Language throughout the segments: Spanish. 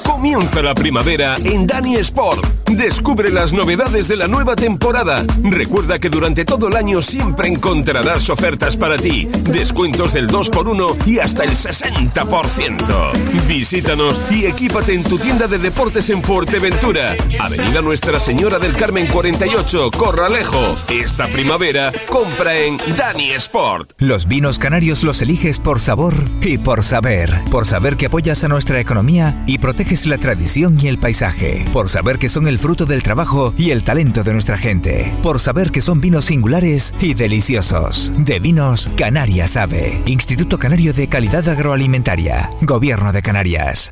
Comienza la primavera en Dani Sport. Descubre las novedades de la nueva temporada. Recuerda que durante todo el año siempre encontrarás ofertas para ti, descuentos del 2x1 y hasta el 60%. Visítanos y equípate en tu tienda de deportes en Fuerteventura. Avenida Nuestra Señora del Carmen 48, Corralejo. Esta primavera compra en Dani Sport. Los vinos canarios los eliges por sabor y por saber. Por saber que apoyas a nuestra economía y proteges la tradición y el paisaje. Por saber que son el fruto del trabajo y el talento de nuestra gente. Por saber que son vinos singulares y deliciosos. De Vinos Canarias Ave. Instituto Canario de Calidad Agroalimentaria. Gobierno de Canarias.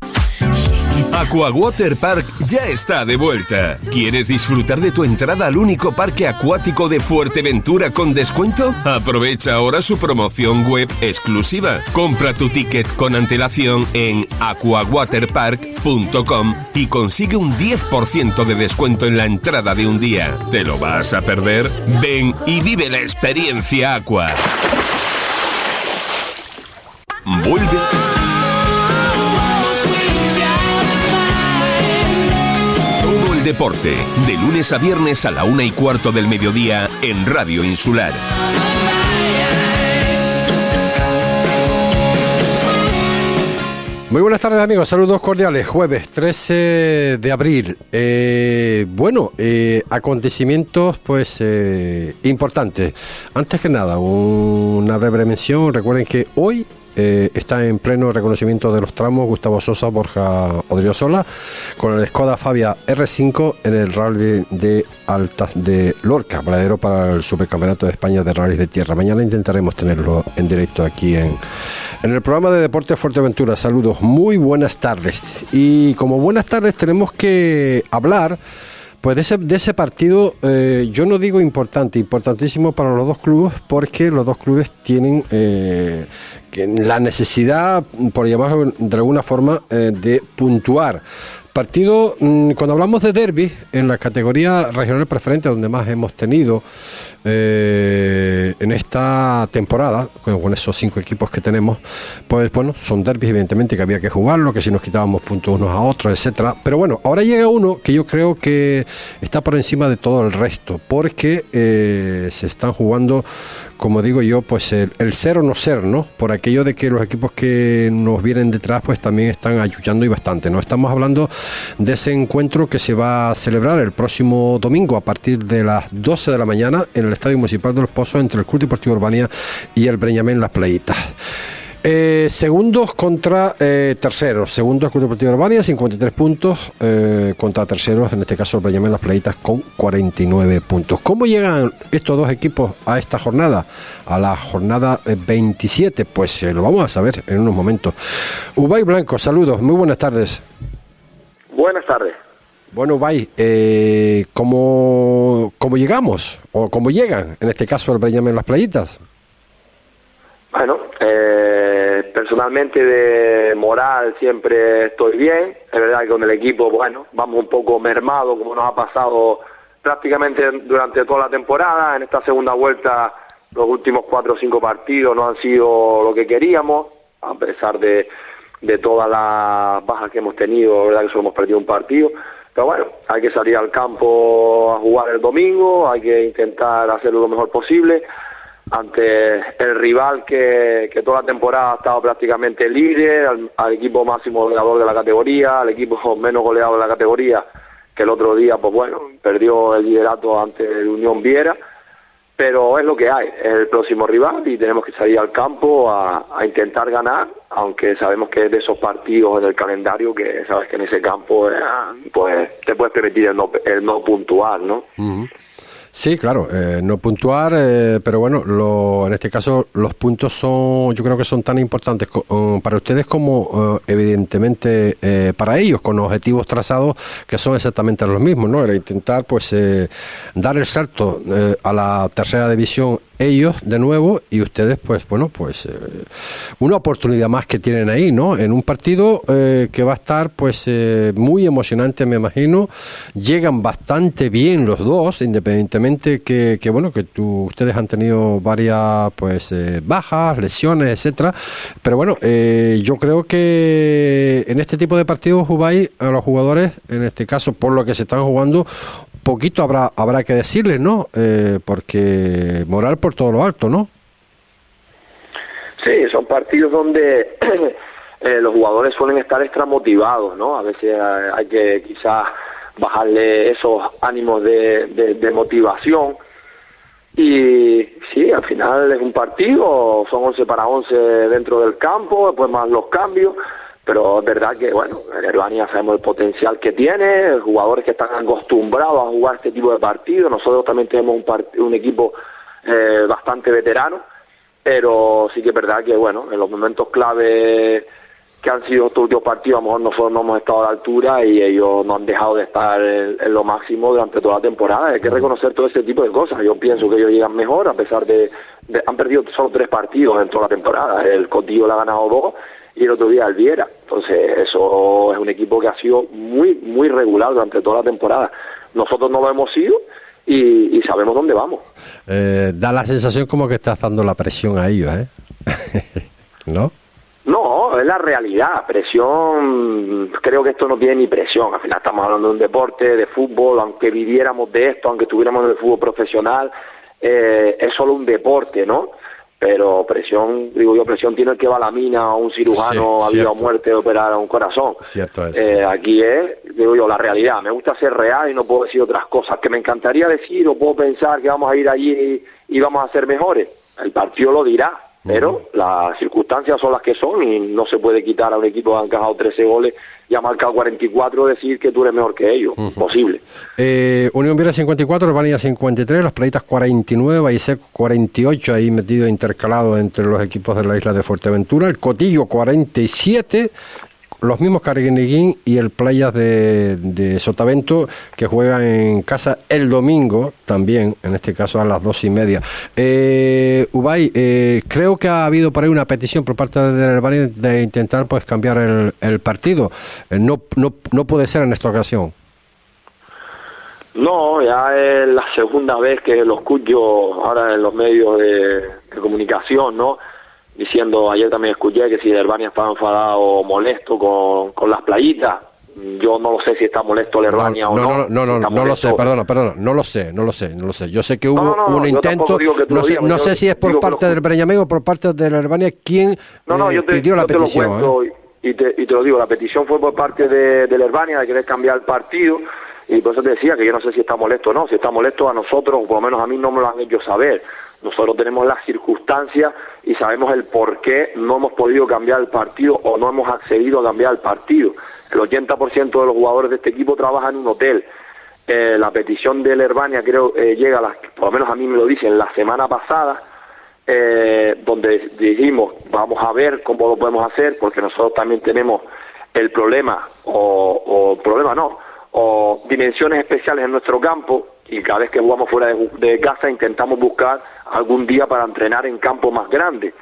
Aqua Water Park ya está de vuelta. ¿Quieres disfrutar de tu entrada al único parque acuático de Fuerteventura con descuento? Aprovecha ahora su promoción web exclusiva. Compra tu ticket con antelación en aquawaterpark.com y consigue un 10% de descuento en la entrada de un día. ¿Te lo vas a perder? Ven y vive la experiencia Aqua. Vuelve de lunes a viernes a la una y cuarto del mediodía en Radio Insular. Muy buenas tardes amigos, saludos cordiales. Jueves 13 de abril. Eh, bueno, eh, acontecimientos pues eh, importantes. Antes que nada, una breve mención. Recuerden que hoy eh, está en pleno reconocimiento de los tramos Gustavo Sosa, Borja Odriozola, con el Skoda Fabia R5 en el rally de Altas de Lorca, paradero para el Supercampeonato de España de Rallys de Tierra. Mañana intentaremos tenerlo en directo aquí en, en el programa de Deportes Fuerteventura. Saludos, muy buenas tardes. Y como buenas tardes tenemos que hablar pues de ese, de ese partido, eh, yo no digo importante, importantísimo para los dos clubes, porque los dos clubes tienen eh, la necesidad, por llamarlo de alguna forma, eh, de puntuar. Partido, mm, cuando hablamos de derby, en la categoría regional preferente, donde más hemos tenido eh, en esta temporada, con, esos cinco equipos que tenemos, pues bueno, son derbis evidentemente que había que jugarlo, que si nos quitábamos puntos unos a otros, etcétera. Pero bueno, ahora llega uno que yo creo que está por encima de todo el resto, porque eh, se están jugando, como digo yo, pues el, el ser o no ser, ¿no? Por aquello de que los equipos que nos vienen detrás, pues también están ayudando y bastante, ¿no? Estamos hablando de ese encuentro que se va a celebrar el próximo domingo a partir de las 12 de la mañana en el Estadio Municipal de los Pozos entre el Club Deportivo Urbania y el Breñamén Las Playitas. Eh, segundos contra eh, terceros. Segundos Club Deportivo Urbania, 53 puntos. eh, contra terceros, en este caso el Breñamén Las Playitas, con 49 puntos. ¿Cómo llegan estos dos equipos a esta jornada? A la jornada eh, 27. Pues lo vamos a saber en unos momentos. Ubay Blanco, saludos. Muy buenas tardes. Buenas tardes. Bueno, Ubay, eh, ¿cómo, ¿cómo llegamos? ¿O cómo llegan? En este caso el Breñamén Las Playitas. Bueno, eh, personalmente de moral siempre estoy bien. Es verdad que con el equipo, bueno, vamos un poco mermados, como nos ha pasado prácticamente durante toda la temporada. En esta segunda vuelta, los últimos cuatro o cinco partidos no han sido lo que queríamos, a pesar de, de todas las bajas que hemos tenido, es verdad que solo hemos perdido un partido. Pero bueno, hay que salir al campo a jugar el domingo, hay que intentar hacerlo lo mejor posible. Ante el rival que, que toda la temporada ha estado prácticamente al, al equipo máximo goleador de la categoría, al equipo menos goleado de la categoría, que el otro día, pues bueno, perdió el liderato ante el Unión Viera, pero es lo que hay, es el próximo rival y tenemos que salir al campo a, a intentar ganar, aunque sabemos que es de esos partidos en el calendario que sabes que en ese campo eh, pues te puedes permitir el no, el no puntuar, ¿no? Sí, claro, eh, no puntuar, eh, pero bueno, lo, en este caso los puntos son, yo creo que son tan importantes co- eh, para ustedes como eh, evidentemente eh, para ellos, con objetivos trazados que son exactamente los mismos, ¿no? El intentar pues eh, dar el salto a la tercera división ellos de nuevo y ustedes, pues bueno, pues eh, una oportunidad más que tienen ahí, ¿no? En un partido eh, que va a estar pues eh, muy emocionante, me imagino. Llegan bastante bien los dos, independientemente que, que bueno, que tú, ustedes han tenido varias pues bajas, lesiones, etcétera. Pero bueno, yo creo que en este tipo de partidos, Ubay, a los jugadores, en este caso, por lo que se están jugando, poquito habrá habrá que decirles, ¿no? Eh, porque moral por todo lo alto, ¿no? Sí, son partidos donde eh, los jugadores suelen estar extra motivados, ¿no? A veces hay que quizás bajarle esos ánimos de, de, motivación. Y sí, al final es un partido, son 11 para 11 dentro del campo, después más los cambios pero es verdad que, bueno, en Herbania sabemos el potencial que tiene, jugadores que están acostumbrados a jugar este tipo de partidos, nosotros también tenemos un, un equipo eh, bastante veterano, pero sí que es verdad que, bueno, en los momentos clave que han sido estos últimos partidos, a lo mejor nosotros no hemos estado a la altura y ellos no han dejado de estar en, lo máximo durante toda la temporada. Hay que reconocer todo ese tipo de cosas. Yo pienso que ellos llegan mejor, a pesar de, de han perdido solo tres partidos en toda la temporada. El Cotillo le ha ganado dos y el otro día el Viera. Entonces, eso es un equipo que ha sido muy, muy regular durante toda la temporada. Nosotros no lo hemos sido y, sabemos dónde vamos. Eh, da la sensación como que estás dando la presión a ellos, ¿eh? ¿No? No, es la realidad. Presión, creo que esto no tiene ni presión. Al final estamos hablando de un deporte, de fútbol, aunque viviéramos de esto, aunque estuviéramos en el fútbol profesional, eh, es solo un deporte, ¿no? Pero presión, digo yo, presión tiene el que va a la mina o un cirujano a vida o muerte operar a un corazón. Cierto es. Eh, aquí es, digo yo, la realidad. Me gusta ser real y no puedo decir otras cosas. Que me encantaría decir o puedo pensar que vamos a ir allí y, vamos a ser mejores. El partido lo dirá, pero las circunstancias son las que son y no se puede quitar a un equipo que ha encajado 13 goles y ha marcado 44, decir que tú eres mejor que ellos. Posible. Eh, Unión Viera 54, Urbania 53, Las Playitas 49, Seco 48, ahí metido intercalado entre los equipos de la isla de Fuerteventura, el Cotillo 47, los mismos Carguineguín y el Playas de, Sotavento que juegan en casa el domingo también, en este caso a las dos y media. Eh, Ubay, eh, creo que ha habido por ahí una petición por parte del Herbani de intentar pues cambiar el, partido. Eh, no, no, no puede ser en esta ocasión. No, ya es la segunda vez que lo escucho ahora en los medios de comunicación, ¿no? Diciendo, ayer también escuché que si Herbania estaba enfadado o molesto con, con las playitas, yo no lo sé si está molesto el Herbania o no. No, no, no, no, lo sé, perdona, perdona, no lo sé, no lo sé, no lo sé. Yo sé que hubo un intento, no sé, no sé si es por parte del Breñamén o por parte de la Herbania quien eh, pidió la petición. ¿eh? y, te, y te lo digo, la petición fue por parte de, de la Herbania de querer cambiar el partido y por eso te decía que yo no sé si está molesto o no, si está molesto a nosotros, o por lo menos a mí no me lo han hecho saber. Nosotros tenemos las circunstancias y sabemos el por qué no hemos podido cambiar el partido o no hemos accedido a cambiar el partido. El 80% de los jugadores de este equipo trabajan en un hotel. Eh, la petición de la Herbania creo eh, llega, por lo menos a mí me lo dicen, la semana pasada, eh, donde dijimos, vamos a ver cómo lo podemos hacer, porque nosotros también tenemos el problema, o, o problema no, o dimensiones especiales en nuestro campo y cada vez que jugamos fuera de, casa intentamos buscar algún día para entrenar en campo más grande.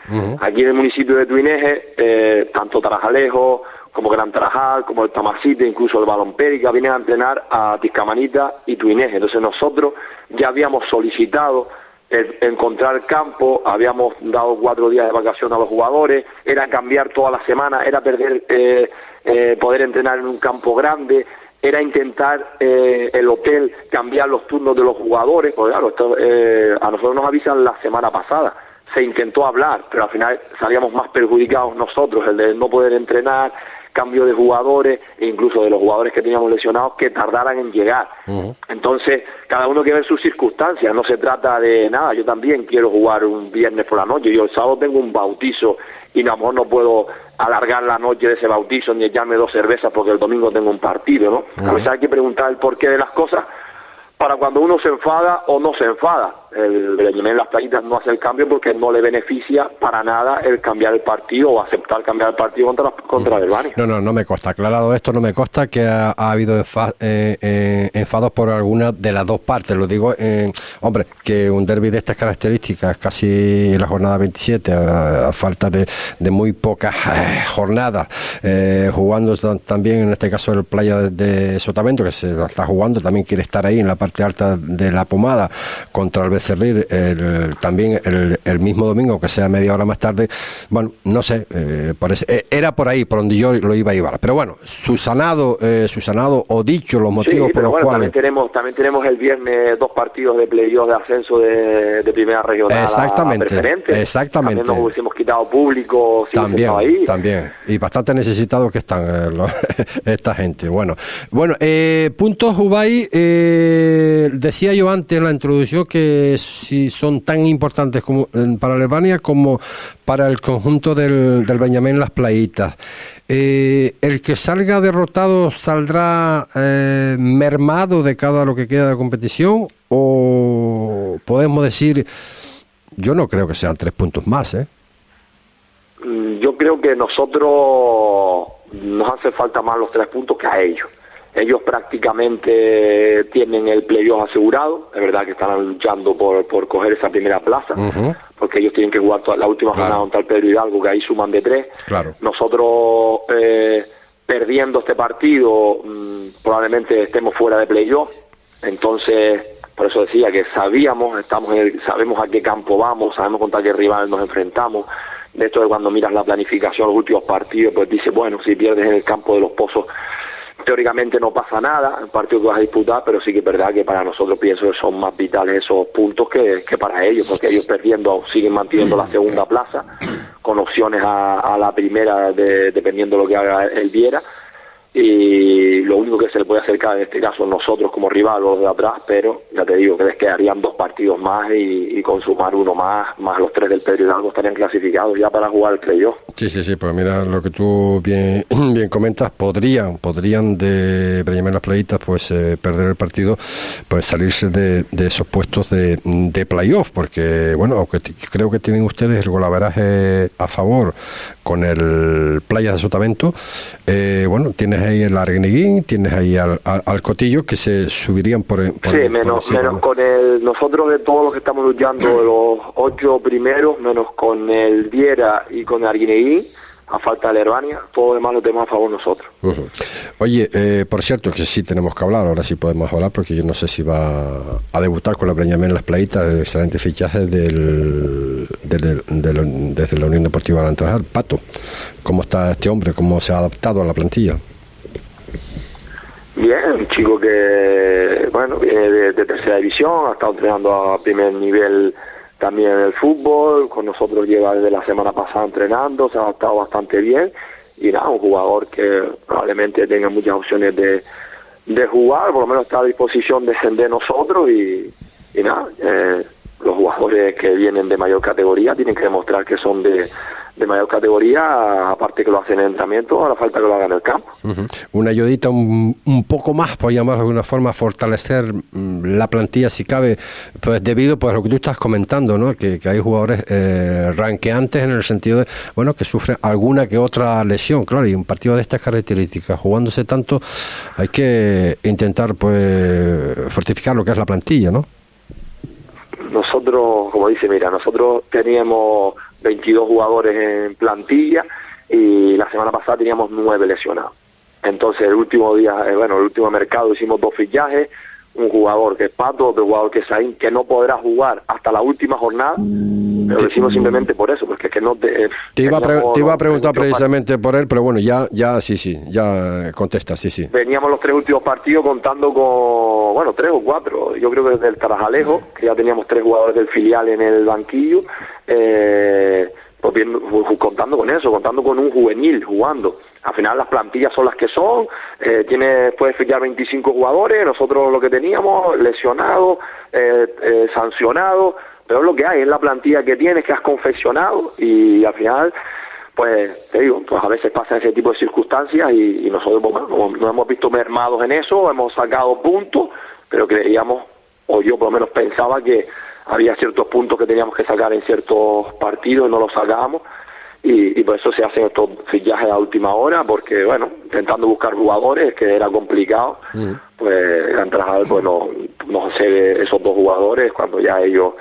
Aquí en el municipio de Tuineje, eh, tanto Tarajalejo como Gran Tarajal, como el Tamasite, incluso el Balompérica, vienen a entrenar a Tiscamanita y Tuineje. Entonces nosotros ya habíamos solicitado encontrar campo, habíamos dado cuatro días de vacación a los jugadores, era cambiar toda la semana, era perder, eh, eh, poder entrenar en un campo grande, era intentar eh, el hotel cambiar los turnos de los jugadores, porque claro, esto, eh, a nosotros nos avisan la semana pasada, se intentó hablar, pero al final salíamos más perjudicados nosotros, el de no poder entrenar, cambio de jugadores e incluso de los jugadores que teníamos lesionados que tardaran en llegar. Entonces, cada uno quiere ver sus circunstancias, no se trata de nada, yo también quiero jugar un viernes por la noche, yo el sábado tengo un bautizo y a lo mejor no puedo alargar la noche de ese bautizo ni echarme dos cervezas porque el domingo tengo un partido, ¿no? A veces hay que preguntar el porqué de las cosas para cuando uno se enfada o no se enfada el Breñamén Las Playitas no hace el cambio porque no le beneficia para nada el cambiar el partido o aceptar cambiar el partido contra, contra el No, no, no me consta. Aclarado esto, no me consta que ha, habido eh, eh, enfados por alguna de las dos partes. Lo digo, eh, hombre, que un derby de estas características, casi la jornada 27, a, falta de, de, muy pocas jornadas, jugando también en este caso el playa de, Sotavento, que se está jugando, también quiere estar ahí en la parte alta de la pomada contra el Becerril el, también el, mismo domingo, que sea media hora más tarde. Bueno, no sé, eh, eh, era por ahí, por donde yo lo iba a llevar. Pero bueno, susanado, eh, susanado o dicho los motivos por los cuales. También tenemos, también tenemos el viernes dos partidos de playoff de ascenso de, primera regional. Exactamente. Exactamente. También nos hubiésemos quitado público. también, también. Y bastante necesitados que están esta gente. Bueno, bueno puntos Ubay, decía yo antes en la introducción que si son tan importantes como para Alemania como para el conjunto del, del Benjamín Las Playitas. Eh, ¿El que salga derrotado saldrá eh, mermado de cada lo que queda de competición? ¿O podemos decir, yo no creo que sean tres puntos más, ¿eh? Mm, yo creo que nosotros nos hace falta más los tres puntos que a ellos. Ellos prácticamente tienen el playoff asegurado, es verdad que están luchando por, por coger esa primera plaza, porque ellos tienen que jugar toda la última jornada contra el Pedro Hidalgo, que ahí suman de tres. Nosotros, eh, perdiendo este partido, mm, probablemente estemos fuera de playoff, entonces, por eso decía que sabíamos, estamos sabemos a qué campo vamos, sabemos contra qué rival nos enfrentamos. De esto de cuando miras la planificación, los últimos partidos, pues dice, bueno, si pierdes en el campo de los pozos, teóricamente no pasa nada, el partido que vas a disputar, pero sí que es verdad que para nosotros pienso que son más vitales esos puntos que, para ellos, porque ellos perdiendo siguen manteniendo la segunda plaza, con opciones a, la primera dependiendo de lo que haga el Viera y lo único que se le puede acercar en este caso nosotros como rival o los de atrás, pero ya te digo que les quedarían dos partidos más y, consumar uno más, más los tres del Pedro Hidalgo estarían clasificados ya para jugar el yo. Sí, sí, sí, pues mira lo que tú bien, bien comentas, podrían, podrían de Breñamén las playitas pues eh, perder el partido, pues salirse de, esos puestos de, de playoff, porque bueno, aunque creo que tienen ustedes el golaveraje a favor con el Playa de Sotavento, eh, bueno, tienes ahí el Argniguín, tienes ahí al, al, Cotillo que se subirían por, por Sí, menos, menos con el, nosotros de todos los que estamos luchando, de los ocho primeros, menos con el Viera y con el Arguineguín, a falta de Herbania, todo demás lo tenemos a favor nosotros. Oye, eh, por cierto, que sí tenemos que hablar, ahora sí podemos hablar, porque yo no sé si va a debutar con la Breñamén en las playitas, el excelente fichaje del, desde la Unión Deportiva Arantrajar, Pato. ¿Cómo está este hombre? ¿Cómo se ha adaptado a la plantilla? Bien, un chico que, bueno, viene de, de tercera división, ha estado entrenando a primer nivel también el fútbol, con nosotros lleva desde la semana pasada entrenando, se ha adaptado bastante bien. Y nada, un jugador que probablemente tenga muchas opciones de, de jugar, por lo menos está a disposición de defender nosotros y, y nada, eh, los jugadores que vienen de mayor categoría tienen que demostrar que son de, de mayor categoría, aparte que lo hacen en entrenamiento, ahora falta que lo hagan en el campo. Una ayudita un, un, poco más, por llamarlo de alguna forma, fortalecer mm, la plantilla si cabe, pues debido pues, a lo que tú estás comentando, ¿no? que, hay jugadores eh, ranqueantes en el sentido de, bueno, que sufren alguna que otra lesión, claro, y un partido de estas características, jugándose tanto, hay que intentar pues fortificar lo que es la plantilla, ¿no? Nosotros, como dice, mira, nosotros teníamos 22 jugadores en plantilla y la semana pasada teníamos 9 lesionados. Entonces el último día, eh, bueno, el último mercado hicimos dos fichajes, un jugador que es Pato, otro jugador que es Saín, que no podrá jugar hasta la última jornada, pero lo hicimos simplemente por eso, porque es que no... Te, te, iba, a te iba a preguntar precisamente por él, pero bueno, ya, ya, sí, sí, ya contesta, sí, sí. Veníamos los tres últimos partidos contando con, bueno, tres o cuatro, yo creo que desde el Tarajalejo, que ya teníamos tres jugadores del filial en el banquillo, eh, pues contando con eso, contando con un juvenil jugando. Al final las plantillas son las que son, eh, tiene, puedes fichar 25 jugadores, nosotros lo que teníamos, lesionados, eh, eh, sancionados, pero es lo que hay, es la plantilla que tienes, que has confeccionado y al final, pues te digo, pues a veces pasa ese tipo de circunstancias y, nosotros pues, nos hemos visto mermados en eso, hemos sacado puntos, pero creíamos, o yo por lo menos pensaba que había ciertos puntos que teníamos que sacar en ciertos partidos y no los sacábamos y, por eso se hacen estos fichajes a última hora porque bueno intentando buscar jugadores que era complicado mm. pues el pues nos, nos hace esos dos jugadores cuando ya ellos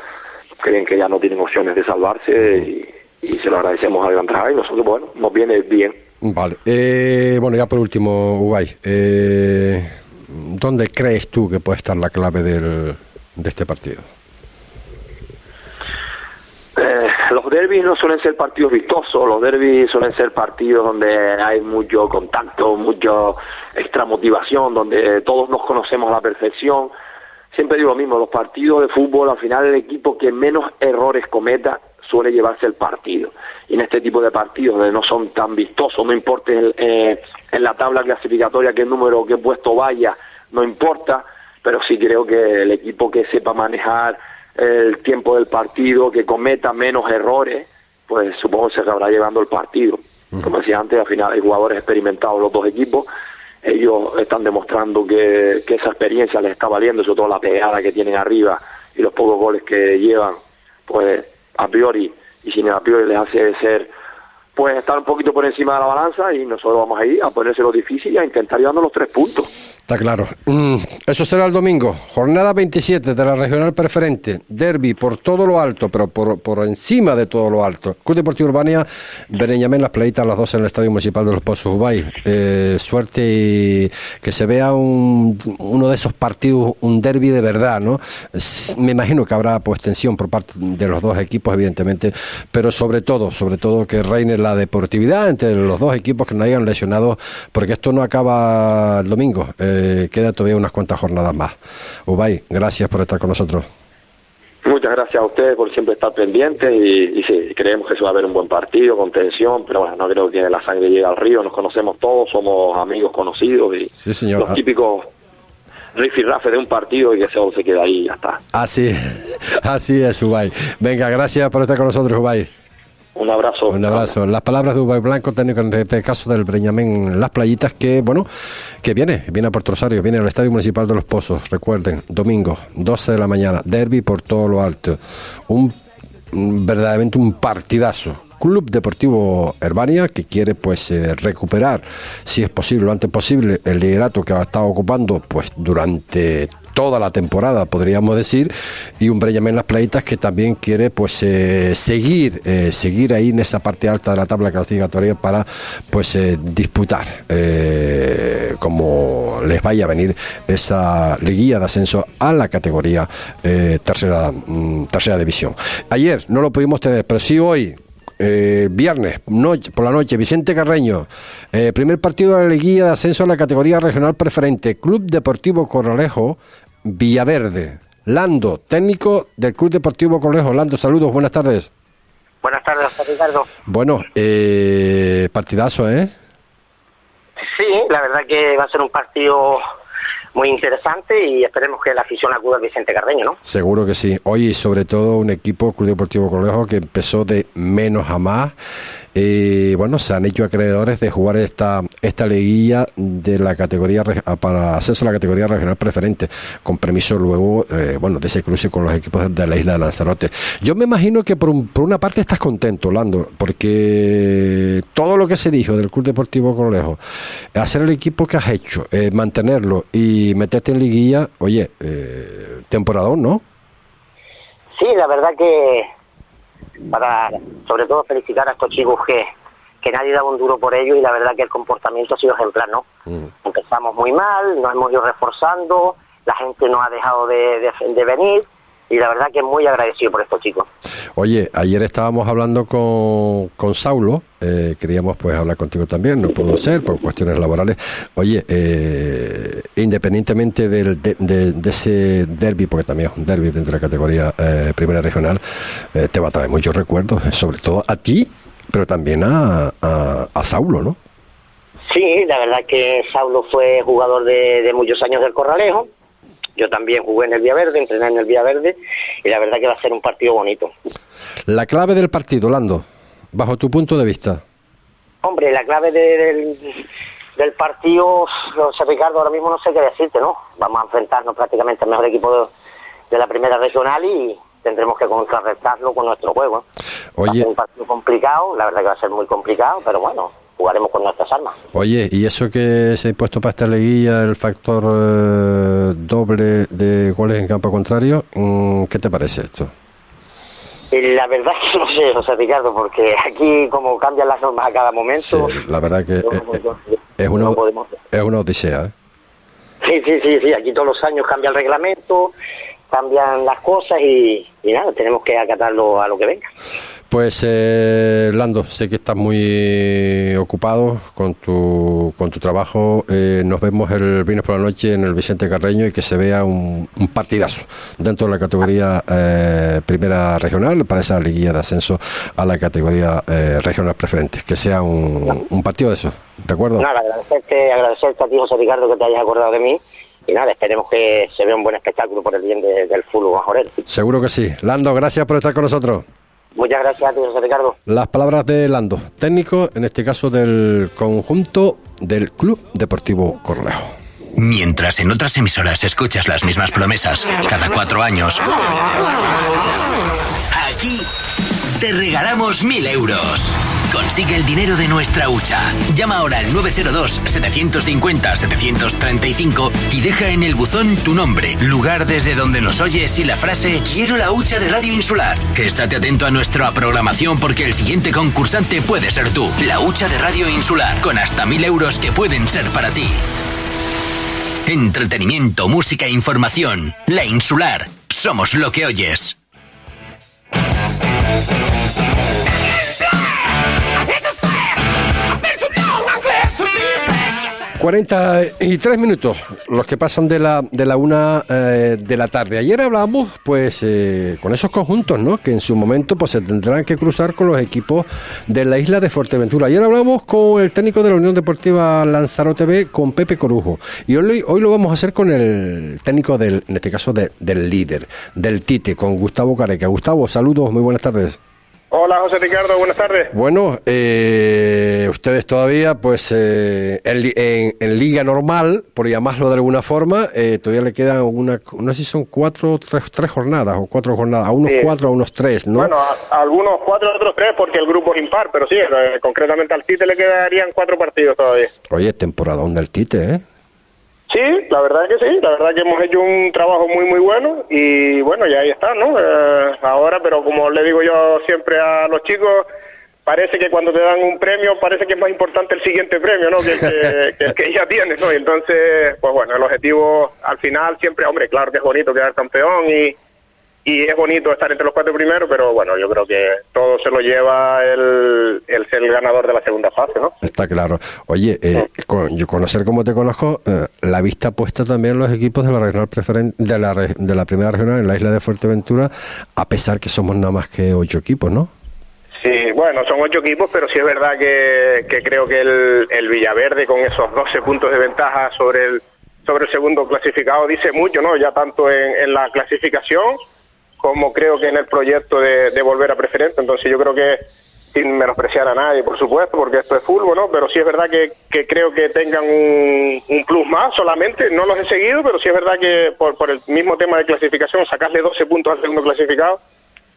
creen que ya no tienen opciones de salvarse y, se lo agradecemos al Gran y nosotros bueno nos viene bien vale eh, bueno ya por último Ubay eh, ¿dónde crees tú que puede estar la clave del, de este partido? Eh, los derbis no suelen ser partidos vistosos, los derbis suelen ser partidos donde hay mucho contacto, mucha extra motivación, donde todos nos conocemos a la perfección. Siempre digo lo mismo, los partidos de fútbol, al final el equipo que menos errores cometa suele llevarse el partido. Y en este tipo de partidos donde no son tan vistosos, no importa eh, en la tabla clasificatoria qué número, qué puesto vaya, no importa, pero sí creo que el equipo que sepa manejar el tiempo del partido, que cometa menos errores, pues supongo que se acabará llevando el partido. Como decía antes, al final hay jugadores experimentados los dos equipos, ellos están demostrando que, que esa experiencia les está valiendo, sobre todo la pegada que tienen arriba y los pocos goles que llevan, pues a priori y sin a priori les hace ser pues estar un poquito por encima de la balanza y nosotros vamos a ir a ponérselo difícil y a intentar llevarnos los tres puntos. Está claro. Mm, eso será el domingo. Jornada 27 de la regional preferente. Derby por todo lo alto, pero por, por encima de todo lo alto. Club Deportivo Urbania, Bereñamén, las playitas a las 12 en el Estadio Municipal de los Pozos Ubay. Eh, suerte y que se vea un, uno de esos partidos, un derby de verdad, ¿no? Me imagino que habrá pues tensión por parte de los dos equipos, evidentemente, pero sobre todo, sobre todo que reine la deportividad entre los dos equipos que no hayan lesionado, porque esto no acaba el domingo. Eh, eh, queda todavía unas cuantas jornadas más. Ubay, gracias por estar con nosotros. Muchas gracias a ustedes por siempre estar pendientes y, sí, creemos que se va a ver un buen partido con tensión, pero bueno, no creo que la sangre llegue al río, nos conocemos todos, somos amigos conocidos y los típicos riff y rafe de un partido y que eso se queda ahí y ya está. Así, así es, Ubay. Venga, gracias por estar con nosotros, Ubay. Un abrazo. Un abrazo. Las palabras de Ubay Blanco, técnico en este caso del Breñamén Las Playitas, que bueno, que viene, viene a Puerto Rosario, viene al Estadio Municipal de los Pozos. Recuerden, domingo, 12 de la mañana, derby por todo lo alto. Un verdaderamente un partidazo. Club Deportivo Herbania que quiere pues eh, recuperar si es posible lo antes posible el liderato que ha estado ocupando pues durante toda la temporada, podríamos decir, y un en Las Playitas que también quiere pues eh, seguir eh, seguir ahí en esa parte alta de la tabla clasificatoria para pues eh, disputar como les vaya a venir esa liguilla de ascenso a la categoría tercera mm, tercera división. Ayer no lo pudimos tener, pero sí hoy viernes noche, por la noche, Vicente Carreño, primer partido de la liguilla de ascenso a la categoría regional preferente, Club Deportivo Corralejo Villaverde. Lando, técnico del Club Deportivo Correjo. Lando, saludos, buenas tardes. Buenas tardes, Ricardo. Bueno, eh, partidazo, ¿eh? Sí, la verdad que va a ser un partido muy interesante y esperemos que la afición acuda al Vicente Carreño, ¿no? Seguro que sí. Hoy, sobre todo, un equipo, Club Deportivo Correjo, que empezó de menos a más y bueno, se han hecho acreedores de jugar esta, esta liguilla de la categoría para acceso a la categoría regional preferente, con permiso luego, eh, bueno, de ese cruce con los equipos de la isla de Lanzarote. Yo me imagino que por, por una parte estás contento, Lando, porque todo lo que se dijo del Club Deportivo Colejo, hacer el equipo que has hecho, eh, mantenerlo y meterte en liguilla, oye, eh, temporadón, ¿no? Sí, la verdad que para sobre todo felicitar a estos chicos que, que nadie daba un duro por ellos y la verdad que el comportamiento ha sido ejemplar, ¿no? Mm. Empezamos muy mal, nos hemos ido reforzando, la gente no ha dejado de, de, venir y la verdad que es muy agradecido por estos chicos. Oye, ayer estábamos hablando con, con Saulo, eh, queríamos pues hablar contigo también, no pudo ser por cuestiones laborales. Oye, eh, independientemente del, de, ese derby, porque también es un derby dentro de la categoría eh, primera regional, te va a traer muchos recuerdos, sobre todo a ti, pero también a, a, Saulo, ¿no? Sí, la verdad que Saulo fue jugador de muchos años del Corralejo yo también jugué en el Vía Verde, entrené en el Vía Verde y la verdad que va a ser un partido bonito. La clave del partido, Lando, bajo tu punto de vista. Hombre, la clave del, del partido, José Ricardo, ahora mismo no sé qué decirte, ¿no? Vamos a enfrentarnos prácticamente al mejor equipo de, la primera regional y, tendremos que contrarrestarlo con nuestro juego. Oye. un partido complicado, la verdad que va a ser muy complicado, pero bueno, jugaremos con nuestras armas. Oye, ¿y eso que se ha impuesto para esta liguilla, el factor eh, doble de goles en campo contrario, mm, qué te parece esto? La verdad es que no sé, José Ricardo, porque aquí como cambian las normas a cada momento... Sí, la verdad que es, una, es una odisea. ¿eh? Sí, sí, sí, sí, aquí todos los años cambia el reglamento, cambian las cosas y, nada, tenemos que acatarlo a lo que venga. Pues eh, Lando, sé que estás muy ocupado con tu, con tu trabajo. Eh, nos vemos el viernes por la noche en el Vicente Carreño y que se vea un, partidazo dentro de la categoría eh, primera regional para esa liguilla de ascenso a la categoría eh, regional preferente. Que sea un, un partido de eso, ¿de acuerdo? Nada, agradecerte, agradecerte a ti, José Ricardo, que te hayas acordado de mí y nada, esperemos que se vea un buen espectáculo por el bien del fútbol majorero. Seguro que sí. Lando, gracias por estar con nosotros. Muchas gracias José Ricardo. Las palabras de Lando, técnico, en este caso del conjunto del Club Deportivo Corlejo. Mientras en otras emisoras escuchas las mismas promesas cada cuatro años, aquí te regalamos mil euros. Consigue el dinero de nuestra hucha. Llama ahora al 902-750-735 y deja en el buzón tu nombre, lugar desde donde nos oyes y la frase Quiero la hucha de Radio Insular. Estate atento a nuestra programación porque el siguiente concursante puede ser tú. La hucha de Radio Insular, con hasta mil euros que pueden ser para ti. Entretenimiento, música e información. La Insular. Somos lo que oyes. 43 minutos, los que pasan de la, de la una eh, de la tarde. Ayer hablamos, pues, eh, con esos conjuntos, ¿no? Que en su momento, pues, se tendrán que cruzar con los equipos de la isla de Fuerteventura. Ayer hablamos con el técnico de la Unión Deportiva Lanzarote B, con Pepe Corujo. Y hoy, hoy lo vamos a hacer con el técnico del, en este caso, del líder, del Tite, con Gustavo Careca. Gustavo, saludos, muy buenas tardes. Hola José Ricardo, buenas tardes. Bueno, eh, ustedes todavía, pues eh, en, liga normal, por llamarlo de alguna forma, eh, todavía le quedan una, no sé si son cuatro, tres, tres jornadas o cuatro jornadas, a unos cuatro, a unos tres, ¿no? Bueno, a, algunos cuatro, a otros tres, porque el grupo es impar, pero sí, concretamente al Tite le quedarían cuatro partidos todavía. Oye, temporada donde el Tite, ¿eh? Sí, la verdad que sí, la verdad que hemos hecho un trabajo muy muy bueno y bueno, ya ahí está, ¿no? Eh, ahora, pero como le digo yo siempre a los chicos, parece que cuando te dan un premio parece que es más importante el siguiente premio, ¿no? Que, que, que, ya tienes, ¿no? Y entonces, pues bueno, el objetivo al final siempre, hombre, claro que es bonito quedar campeón y y es bonito estar entre los cuatro primeros, pero bueno, yo creo que todo se lo lleva el, ser el ganador de la segunda fase, ¿no? Está claro. Oye, eh, yo conocer como te conozco, eh, la vista puesta también en los equipos de la regional preferente, de la, de la primera regional en la isla de Fuerteventura, a pesar que somos nada más que ocho equipos, ¿no? Sí, bueno, son ocho equipos, pero sí es verdad que, que creo que el, el Villaverde con esos 12 puntos de ventaja sobre el sobre el segundo clasificado dice mucho, ¿no? Ya tanto en, en la clasificación como creo que en el proyecto de, volver a preferente. Entonces yo creo que sin menospreciar a nadie, por supuesto, porque esto es fútbol, ¿no? Pero sí es verdad que, creo que tengan un, plus más solamente, no los he seguido, pero sí es verdad que por, por el mismo tema de clasificación, sacarle 12 puntos al segundo clasificado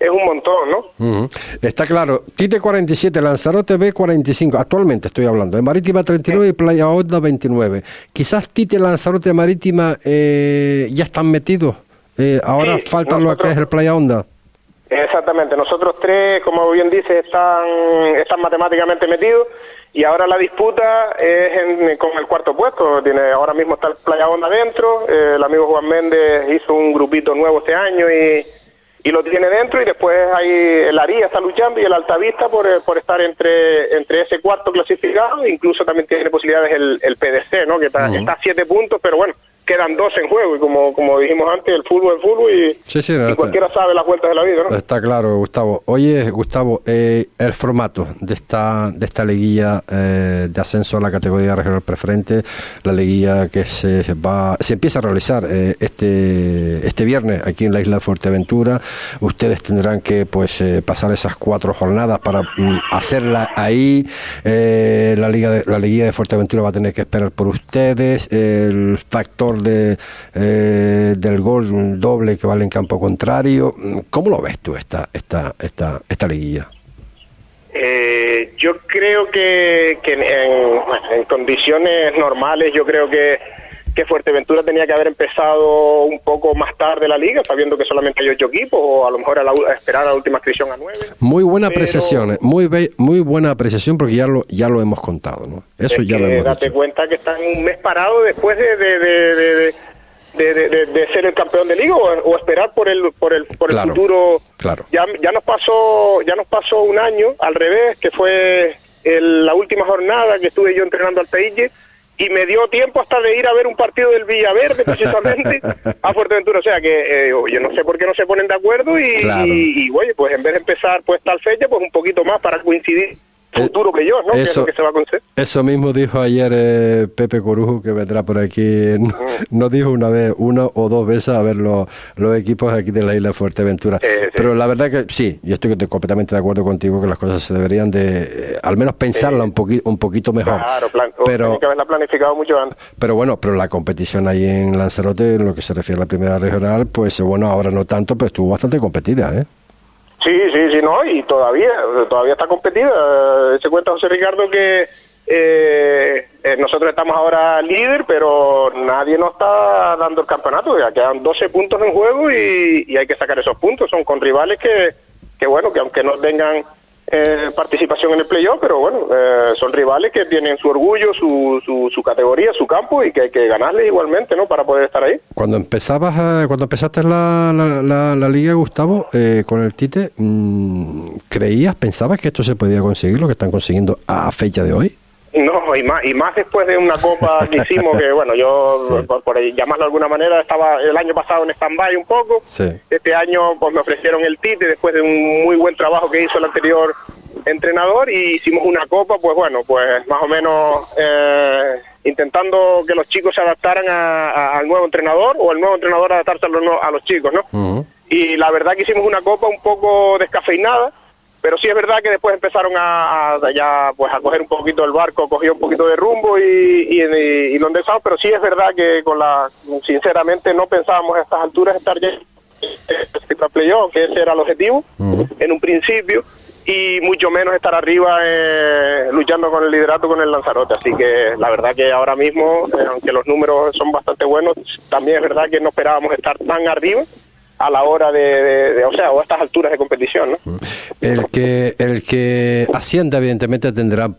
es un montón, ¿no? Está claro. Tite 47, Lanzarote B 45, actualmente estoy hablando, de Marítima 39 y Playa Honda 29. Quizás Tite, Lanzarote, Marítima eh, ya están metidos eh, ahora falta lo que es el Playa Onda. Exactamente, nosotros tres, como bien dice, están, están matemáticamente metidos y ahora la disputa es con el cuarto puesto. Tiene, ahora mismo está el Playa Onda dentro, eh, el amigo Juan Méndez hizo un grupito nuevo este año y, y lo tiene dentro y después hay el Aría está luchando y el Altavista por, eh, por estar entre, entre ese cuarto clasificado, incluso también tiene posibilidades el, el PDC, ¿no? que está, está a siete puntos, pero bueno, quedan dos en juego y como, como dijimos antes, el fútbol es fútbol y, cualquiera sabe las vueltas de la vida, ¿no? Está claro, Gustavo. Oye, Gustavo, eh, el formato de esta de esta liguilla eh, de ascenso a la categoría regional preferente, la liguilla que se va se empieza a realizar eh, este este viernes aquí en la isla de Fuerteventura, ustedes tendrán que pues pasar esas cuatro jornadas para mm, hacerla ahí. la liga de, la liguilla de Fuerteventura va a tener que esperar por ustedes. El factor de, eh, del gol doble que vale en campo contrario. ¿Cómo lo ves tú esta, esta, esta, esta liguilla? Eh, yo creo que, en, condiciones normales, yo creo que que Fuerteventura tenía que haber empezado un poco más tarde la liga, sabiendo que solamente hay ocho equipos, o a lo mejor a, esperar a la última inscripción a nueve. Muy buena apreciación, eh, muy muy buena apreciación porque ya lo ya lo hemos contado, ¿no? Eso ya lo hemos Date cuenta que están un mes parado después de, de, de, ser el campeón de liga o, esperar por el por el por el futuro. Claro. Ya, ya nos pasó ya nos pasó un año al revés, que fue la última jornada que estuve yo entrenando al Peille y me dio tiempo hasta de ir a ver un partido del Villaverde precisamente a Fuerteventura, o sea que eh, yo no sé por qué no se ponen de acuerdo y, y, oye, pues en vez de empezar pues tal fecha, pues un poquito más para coincidir futuro que yo, ¿no? Eso, que, se va a conocer. Eso mismo dijo ayer eh, Pepe Corujo, que vendrá por aquí. No, mm. dijo una vez, una o dos veces a ver los, los equipos aquí de la isla de Fuerteventura. Pero la verdad que sí, yo estoy completamente de acuerdo contigo que las cosas se deberían de, eh, al menos pensarla un, poquito un poquito mejor. Claro, pero, que haberla planificado mucho antes. Pero bueno, pero la competición ahí en Lanzarote, en lo que se refiere a la primera regional, pues bueno, ahora no tanto, pero estuvo bastante competida, ¿eh? Sí, sí, sí, no, y todavía, todavía está competida. Se cuenta José Ricardo que eh, eh, nosotros estamos ahora líder, pero nadie nos está dando el campeonato. Ya quedan 12 puntos en juego y, y hay que sacar esos puntos. Son con rivales que, que bueno, que aunque no tengan eh, participación en el playoff, pero bueno, eh, son rivales que tienen su orgullo, su, su, categoría, su campo y que hay que ganarles igualmente, ¿no? Para poder estar ahí. Cuando empezabas, cuando empezaste la, la, la, liga, Gustavo, eh, con el Tite, mm, ¿creías, pensabas que esto se podía conseguir, lo que están consiguiendo a fecha de hoy? No, y más, y más después de una copa que hicimos, que bueno, yo, por, llamarlo de alguna manera, estaba el año pasado en stand-by un poco. Este año pues me ofrecieron el Tite después de un muy buen trabajo que hizo el anterior entrenador y hicimos una copa, pues bueno, pues más o menos eh, intentando que los chicos se adaptaran al nuevo entrenador o el nuevo entrenador adaptarse a los, a los chicos, ¿no? Y la verdad que hicimos una copa un poco descafeinada pero sí es verdad que después empezaron a, ya pues a coger un poquito el barco, cogió un poquito de rumbo y, y, y, lo empezamos, pero sí es verdad que con la sinceramente no pensábamos a estas alturas estar ya en playoff, que ese era el objetivo en un principio y mucho menos estar arriba eh, luchando con el liderato con el Lanzarote. Así que la verdad que ahora mismo, eh, aunque los números son bastante buenos, también es verdad que no esperábamos estar tan arriba a la hora de, o sea, o a estas alturas de competición, ¿no? El que el que ascienda evidentemente tendrá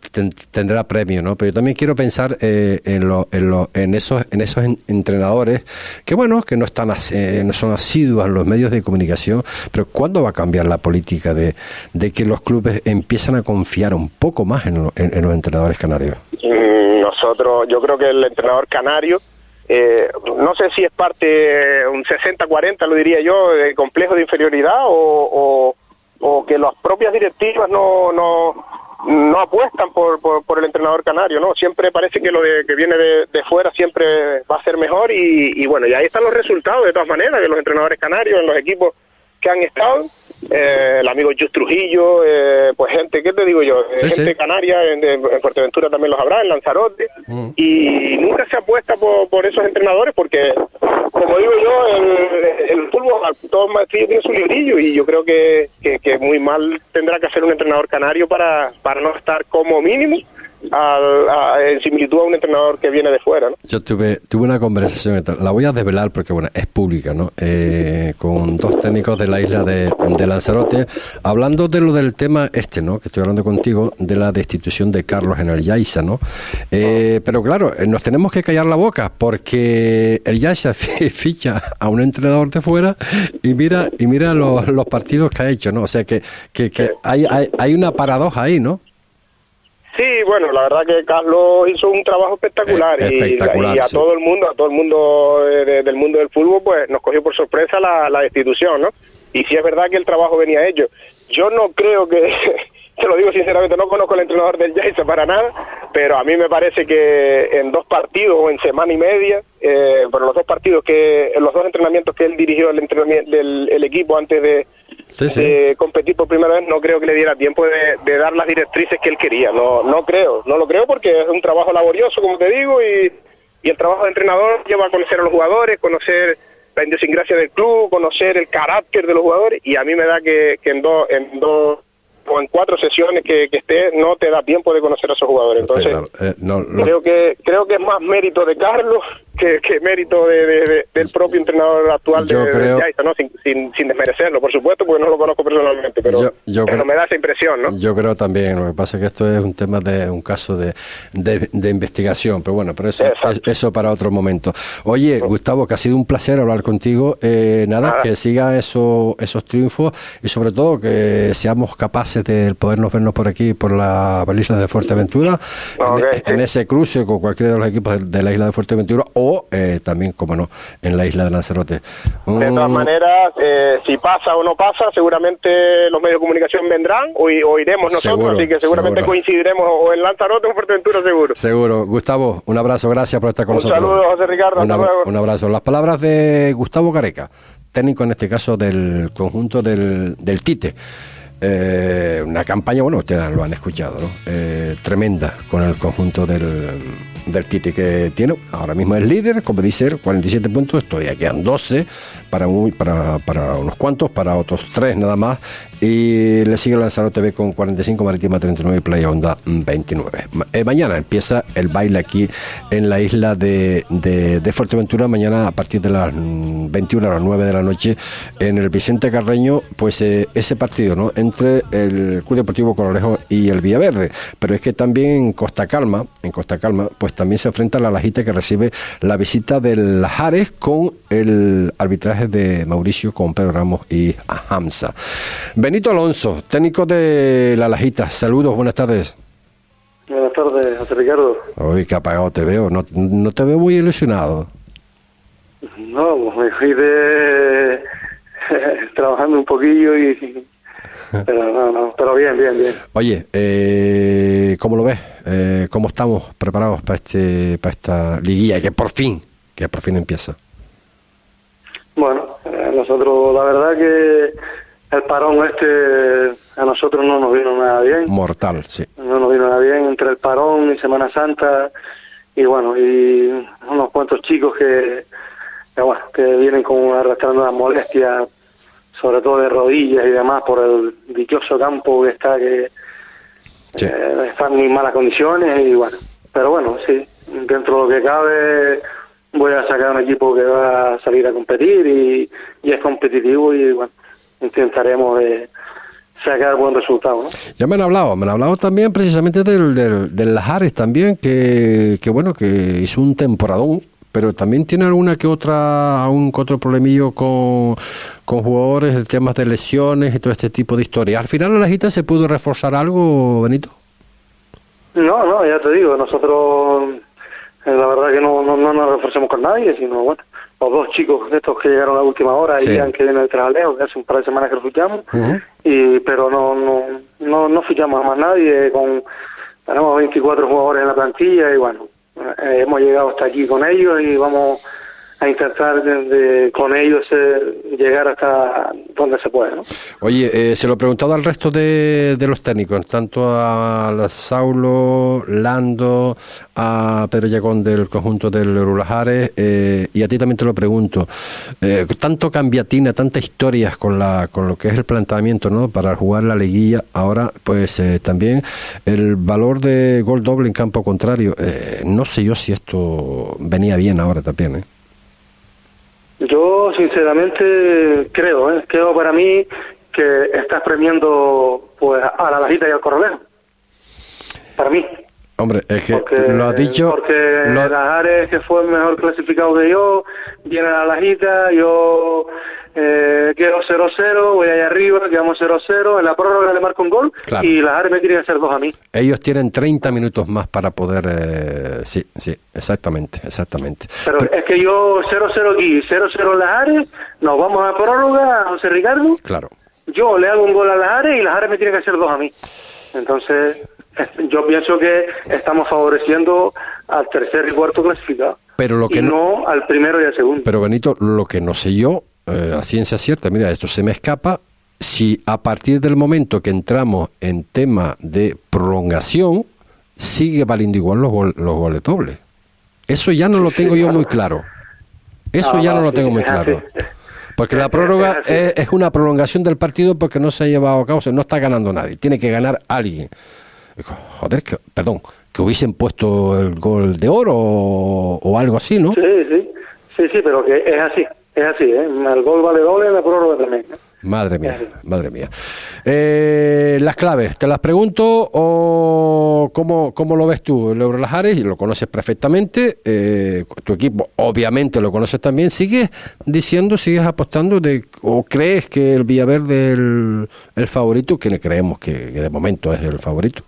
tendrá premio, ¿no? Pero yo también quiero pensar eh, en, lo, en, lo, en esos en esos entrenadores que bueno, que no están eh, no son asiduos a los medios de comunicación, pero ¿cuándo va a cambiar la política de, de que los clubes empiezan a confiar un poco más en, en los entrenadores canarios? Mm, nosotros, yo creo que el entrenador canario eh, no sé si es parte, un 60-40 lo diría yo, de complejo de inferioridad o, o, que las propias directivas no, no, no apuestan por, por, el entrenador canario, ¿no? Siempre parece que lo de, que viene de, de fuera siempre va a ser mejor y, y bueno, y ahí están los resultados de todas maneras de los entrenadores canarios en los equipos que han estado eh, el amigo Just Trujillo, eh, pues gente, ¿qué te digo yo? Eh, gente canaria, en, Fuerteventura también los habrá, en Lanzarote, mm. y nunca se apuesta por, por, esos entrenadores porque, como digo yo, el, el fútbol, todo maestrillo tiene su librillo y yo creo que, que, que, muy mal tendrá que hacer un entrenador canario para, para no estar como mínimo en similitud a un entrenador que viene de fuera. ¿no? Yo tuve, tuve una conversación, la voy a desvelar porque bueno es pública, ¿no? Eh, con dos técnicos de la isla de, Lanzarote, hablando de lo del tema este, ¿no? Que estoy hablando contigo, de la destitución de Carlos en el Yaiza, ¿no? Eh, pero claro, eh, nos tenemos que callar la boca porque el Yaiza ficha a un entrenador de fuera y mira y mira los, los partidos que ha hecho, ¿no? O sea que, que, que hay, hay, hay una paradoja ahí, ¿no? Sí, bueno, la verdad que Carlos hizo un trabajo espectacular, y, a todo el mundo, a todo el mundo eh, del mundo del fútbol, pues nos cogió por sorpresa la, la destitución, ¿no? Y sí es verdad que el trabajo venía hecho. Yo no creo que, te lo digo sinceramente, no conozco al entrenador del Jason para nada, pero a mí me parece que en dos partidos o en semana y media, eh, bueno, los dos partidos que, en los dos entrenamientos que él dirigió el, entrenamiento, del el equipo antes de, sí, competir por primera vez, no creo que le diera tiempo de, dar las directrices que él quería. No, no creo, no lo creo porque es un trabajo laborioso, como te digo, y, y el trabajo de entrenador lleva a conocer a los jugadores, conocer la idiosincrasia del club, conocer el carácter de los jugadores y a mí me da que, que en dos en dos o en cuatro sesiones que, que esté no te da tiempo de conocer a esos jugadores. Entonces, Claro, eh, no, no- creo que creo que es más mérito de Carlos que, que mérito de, de- de- del propio entrenador actual de, creo- Yaiza, ¿no? Sin, sin, sin desmerecerlo, por supuesto, porque no lo conozco personalmente, pero, Yo- yo pero creo- me da esa impresión, ¿no? Yo creo también, lo que pasa es que esto es un tema de un caso de, de, investigación, pero bueno, pero eso, es- eso para otro momento. Oye, Gustavo, que ha sido un placer hablar contigo. Eh, nada, Nada. que siga eso, esos triunfos y sobre todo que seamos capaces de podernos vernos por aquí, por la isla de Fuerteventura, en, sí. en ese cruce con cualquiera de los equipos de, de la isla de Fuerteventura o eh, también, como no, en la isla de Lanzarote. De todas Mm, maneras, eh, si pasa o no pasa, seguramente los medios de comunicación vendrán o, iremos nosotros, Seguro, así que seguramente seguro. coincidiremos o en Lanzarote o en Fuerteventura seguro. Seguro. Gustavo, un abrazo, gracias por estar con Un nosotros. saludo, José Ricardo, Un, un abrazo. Las palabras de Gustavo Careca, técnico en este caso del conjunto del, del Tite. Eh, una campaña, bueno, ustedes lo han escuchado, ¿no? Eh, tremenda con el conjunto del, del Tite que tiene. Ahora mismo es líder, como dice, él, 47 puntos. Todavía quedan 12 para, un- para, para unos cuantos, para otros 3 nada más. Y le sigue Lanzarote B con 45, Marítima 39 y Playa Honda 29. Ma- eh, mañana empieza el baile aquí en la isla de, de, de Fuerteventura. Mañana a partir de las mm, 21 a las 9 de la noche en el Vicente Carreño, pues eh, ese partido ¿no? entre el Club Deportivo Colorejo y el Villaverde. Pero es que también en Costa Calma, en Costa Calma, pues también se enfrenta la Lajita que recibe la visita del Lajares con el arbitraje de Mauricio con Pedro Ramos y Hamza. Benito Alonso, técnico de la Lajita. Saludos, buenas tardes. Buenas tardes, José Ricardo. Uy, qué apagado te veo. No, no te veo muy ilusionado. No, me fui de trabajando un poquillo y pero no, no, pero bien, bien, bien. Oye, eh, ¿cómo lo ves? Eh, ¿Cómo estamos preparados para este, para esta liguilla que por fin, que por fin empieza? Bueno, eh, nosotros la verdad que el parón este a nosotros no nos vino nada bien. Mortal, sí. no nos vino nada bien entre el parón y Semana Santa y bueno y unos cuantos chicos que, que, bueno que vienen con arrastrando las molestias sobre todo de rodillas y demás por el dichoso campo que está que Sí. eh, está en malas condiciones y bueno pero bueno sí dentro de lo que cabe voy a sacar un equipo que va a salir a competir y, y es competitivo y bueno intentaremos de sacar buen resultado ¿no? Ya me han hablado, me han hablado también precisamente del, del, del Lajares también, que, que bueno, que hizo un temporadón, pero también tiene alguna que otra, un que otro problemillo con, con jugadores, de temas de lesiones y todo este tipo de historias. Al final la Lajita se pudo reforzar algo, Benito. No, no, ya te digo, nosotros eh, la verdad que no, no, no nos reforzamos con nadie, sino bueno, los dos chicos de estos que llegaron a última hora Sí. y Ian que viene de Trajalejo, que hace un par de semanas que lo fichamos, Ujú. y pero no, no, no, no fichamos a más nadie, con tenemos 24 jugadores en la plantilla y bueno, eh, hemos llegado hasta aquí con ellos y vamos a intentar de- con ellos eh, llegar hasta donde se puede, ¿no? Oye, eh, se lo he preguntado al resto de, de los técnicos, tanto a Saulo, Lando, a Pedro Yacón del conjunto del Urulajares, eh, y a ti también te lo pregunto. Eh, tanto cambiatina, tantas historias con, la, con lo que es el planteamiento ¿no? para jugar la liguilla, ahora pues eh, también el valor de gol doble en campo contrario. Eh, no sé yo si esto venía bien ahora también. ¿eh? Yo sinceramente creo, ¿eh? creo para mí que estás premiando pues a la bajita y al corralejo. Para mí. Hombre, es que Porque, lo has dicho... porque lo- que fue el mejor clasificado que yo, viene a la lajita, yo eh, quedo 0-0, voy allá arriba, quedamos 0-0, en la prórroga le marco un gol Claro. y Lajares me quiere hacer dos a mí. Ellos tienen 30 minutos más para poder... eh, sí, sí, exactamente, exactamente. Pero es que yo 0-0 aquí, 0-0 Lajares, nos vamos a prórroga, José Ricardo, Claro. yo le hago un gol a Lajares y Lajares me tiene que hacer dos a mí. Entonces, es- yo pienso que estamos favoreciendo al tercer y cuarto clasificado. Pero lo que y no- no al primero y al segundo. Pero Benito, lo que no sé yo, eh, a ciencia cierta, mira, esto se me escapa, si a partir del momento que entramos en tema de prolongación, sigue valiendo igual los, gol- los goles dobles. Eso ya no lo tengo yo muy claro. Eso ya no lo tengo muy claro. Porque la prórroga es es, una prolongación del partido porque no se ha llevado a cabo, o sea, no está ganando nadie, tiene que ganar alguien. Joder, que, perdón, que hubiesen puesto el gol de oro o, o algo así, ¿no? Sí, sí, sí, sí, pero que es así, es así, ¿eh? El gol vale doble, la prórroga también. ¿eh? Madre mía, madre mía. Eh, las claves, ¿te las pregunto o cómo, cómo lo ves tú, el Eurolajares? Y lo conoces perfectamente, eh, tu equipo obviamente lo conoces también. ¿Sigues diciendo, sigues apostando de, o crees que el Villaverde es el, el favorito, que le creemos que, que de momento es el favorito?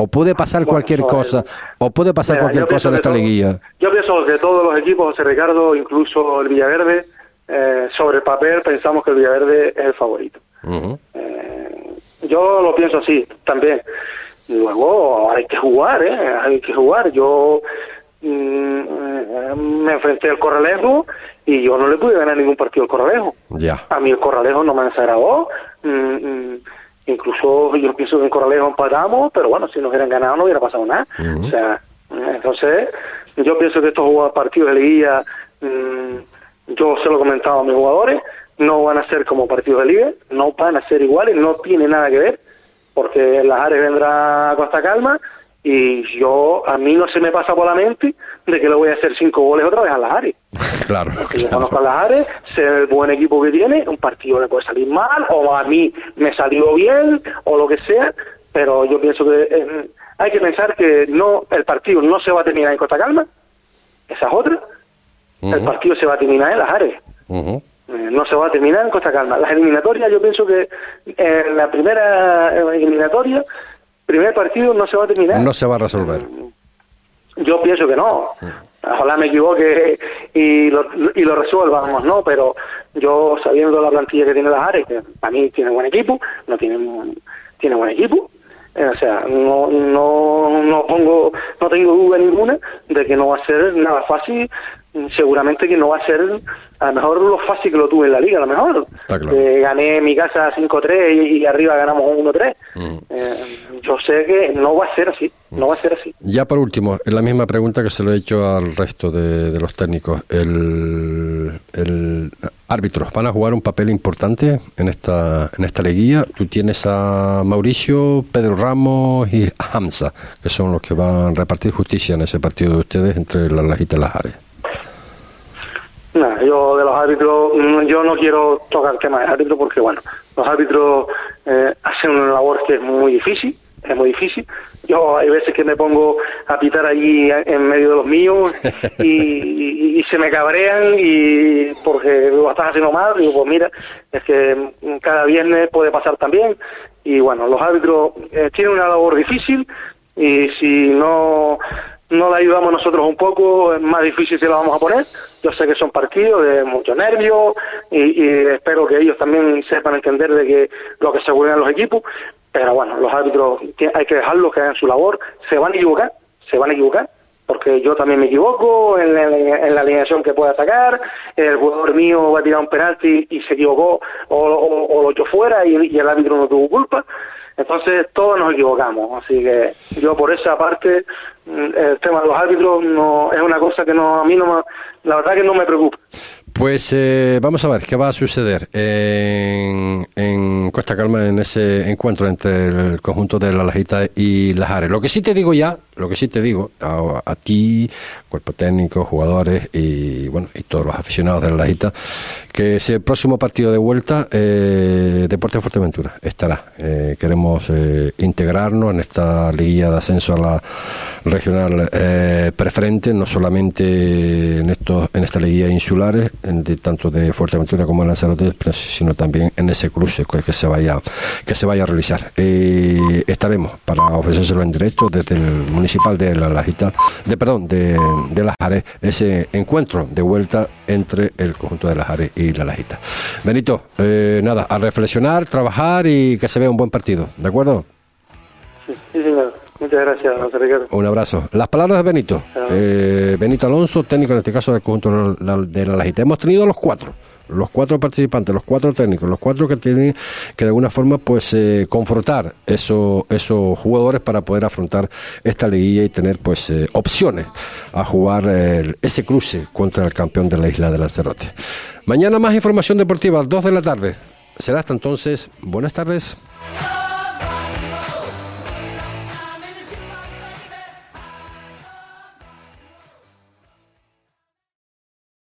¿O puede pasar Bueno, cualquier cosa? ¿O puede pasar Mira, cualquier cosa en esta todo- liguilla? Yo pienso que todos los equipos, José Ricardo, incluso el Villaverde, eh, sobre el papel pensamos que el Villaverde es el favorito. Ujú. Yo lo pienso así también. Luego hay que jugar, ¿eh? Hay que jugar. Yo mm, eh, me enfrenté al Corralejo y yo no le pude ganar ningún partido al Corralejo. Ya. A mí el Corralejo no me desagradó. Mm, mm, incluso yo pienso que en Corralejo empatamos, pero bueno, si nos hubieran ganado no hubiera pasado nada. O sea, entonces yo pienso que estos partidos de liguilla, mm, yo se lo he comentado a mis jugadores, no van a ser como partidos de liga, no van a ser iguales, no tiene nada que ver, porque las Ares vendrá a Costa Calma y yo, a mí no se me pasa por la mente de que le voy a hacer cinco goles otra vez a las Ares. Claro. Que yo conozco a las Ares, sé el buen equipo que tiene, un partido le puede salir mal, o a mí me salió bien, o lo que sea, pero yo pienso que eh, hay que pensar que no el partido no se va a terminar en Costa Calma, esa es otra, el partido se va a terminar en las Ares. Eh, no se va a terminar en Costa Calma. Las eliminatorias, yo pienso que en la primera eh, eliminatoria, primer partido no se va a terminar. No se va a resolver. Yo pienso que no. Ojalá me equivoque y lo, y lo resuelvamos, ¿no? Pero yo, sabiendo la plantilla que tiene las Ares, que para mí tiene buen equipo, no tiene, tiene buen equipo, eh, o sea, no, no, no pongo, no tengo duda ninguna de que no va a ser nada fácil, seguramente que no va a ser a lo mejor lo fácil que lo tuve en la liga, a lo mejor. Claro. Eh, gané mi casa 5-3 y, y arriba ganamos 1-3. Eh, yo sé que no va a ser así, no va a ser así. Ya por último, es la misma pregunta que se lo he hecho al resto de, de los técnicos. El, el árbitros van a jugar un papel importante en esta en esta liguilla. Tú tienes a Mauricio, Pedro Ramos y Hamza, que son los que van a repartir justicia en ese partido de ustedes entre la Lajita y las. Nah, yo de los árbitros, mm, yo no quiero tocar el tema de árbitros porque, bueno, los árbitros eh, hacen una labor que es muy difícil, es muy difícil. Yo hay veces que me pongo a pitar allí en medio de los míos y, y- y se me cabrean y porque lo estás haciendo mal, digo, pues mira, es que mm, cada viernes puede pasar también y bueno, los árbitros eh, tienen una labor difícil y si no no la ayudamos nosotros un poco, es más difícil se la vamos a poner. Yo sé que son partidos de mucho nervio y, espero que ellos también sepan entender de que lo que se juegan los equipos, pero bueno, los árbitros hay que dejarlos que hagan su labor, se van a equivocar, se van a equivocar, porque yo también me equivoco en la, en la alineación que pueda sacar, el jugador mío va a tirar un penalti y se equivocó o, o- o lo echó fuera y, y el árbitro no tuvo culpa. Entonces todos nos equivocamos, así que yo por esa parte mm, el tema de los árbitros no es una cosa que no a mí no me, la verdad que no me preocupa. Pues eh, vamos a ver qué va a suceder en, en Costa Calma en ese encuentro entre el conjunto de la Lajita y las Ares. Lo que sí te digo ya, lo que sí te digo a, ti, cuerpo técnico, jugadores y bueno y todos los aficionados de la Lajita, que ese próximo partido de vuelta, eh, Deporte Fuerteventura estará. Eh, queremos eh, integrarnos en esta liguilla de ascenso a la regional eh, preferente, no solamente en estos en esta liguilla insulares, de, tanto de Fuerteventura como de Lanzarote, sino también en ese cruce que, se vaya que se vaya a realizar. Estaremos para ofrecérselo en directo desde el municipal de la Lajita, de perdón, de, de Las Ares, ese encuentro de vuelta entre el conjunto de Las Ares y la Lajita. Benito, eh, nada, a reflexionar, trabajar y que se vea un buen partido, ¿de acuerdo? Sí, sí, señor. Muchas gracias, José Ricardo. Un abrazo. Las palabras de Benito. Eh, Benito Alonso, técnico en este caso del conjunto de la, de la Lajita. Hemos tenido los cuatro, los cuatro participantes, los cuatro técnicos, los cuatro que tienen que de alguna forma pues eh, confrontar esos, esos jugadores para poder afrontar esta liguilla y tener pues eh, opciones a jugar ese cruce contra el campeón de la isla de Lanzarote. Mañana más información deportiva, dos de la tarde. Será hasta entonces. Buenas tardes.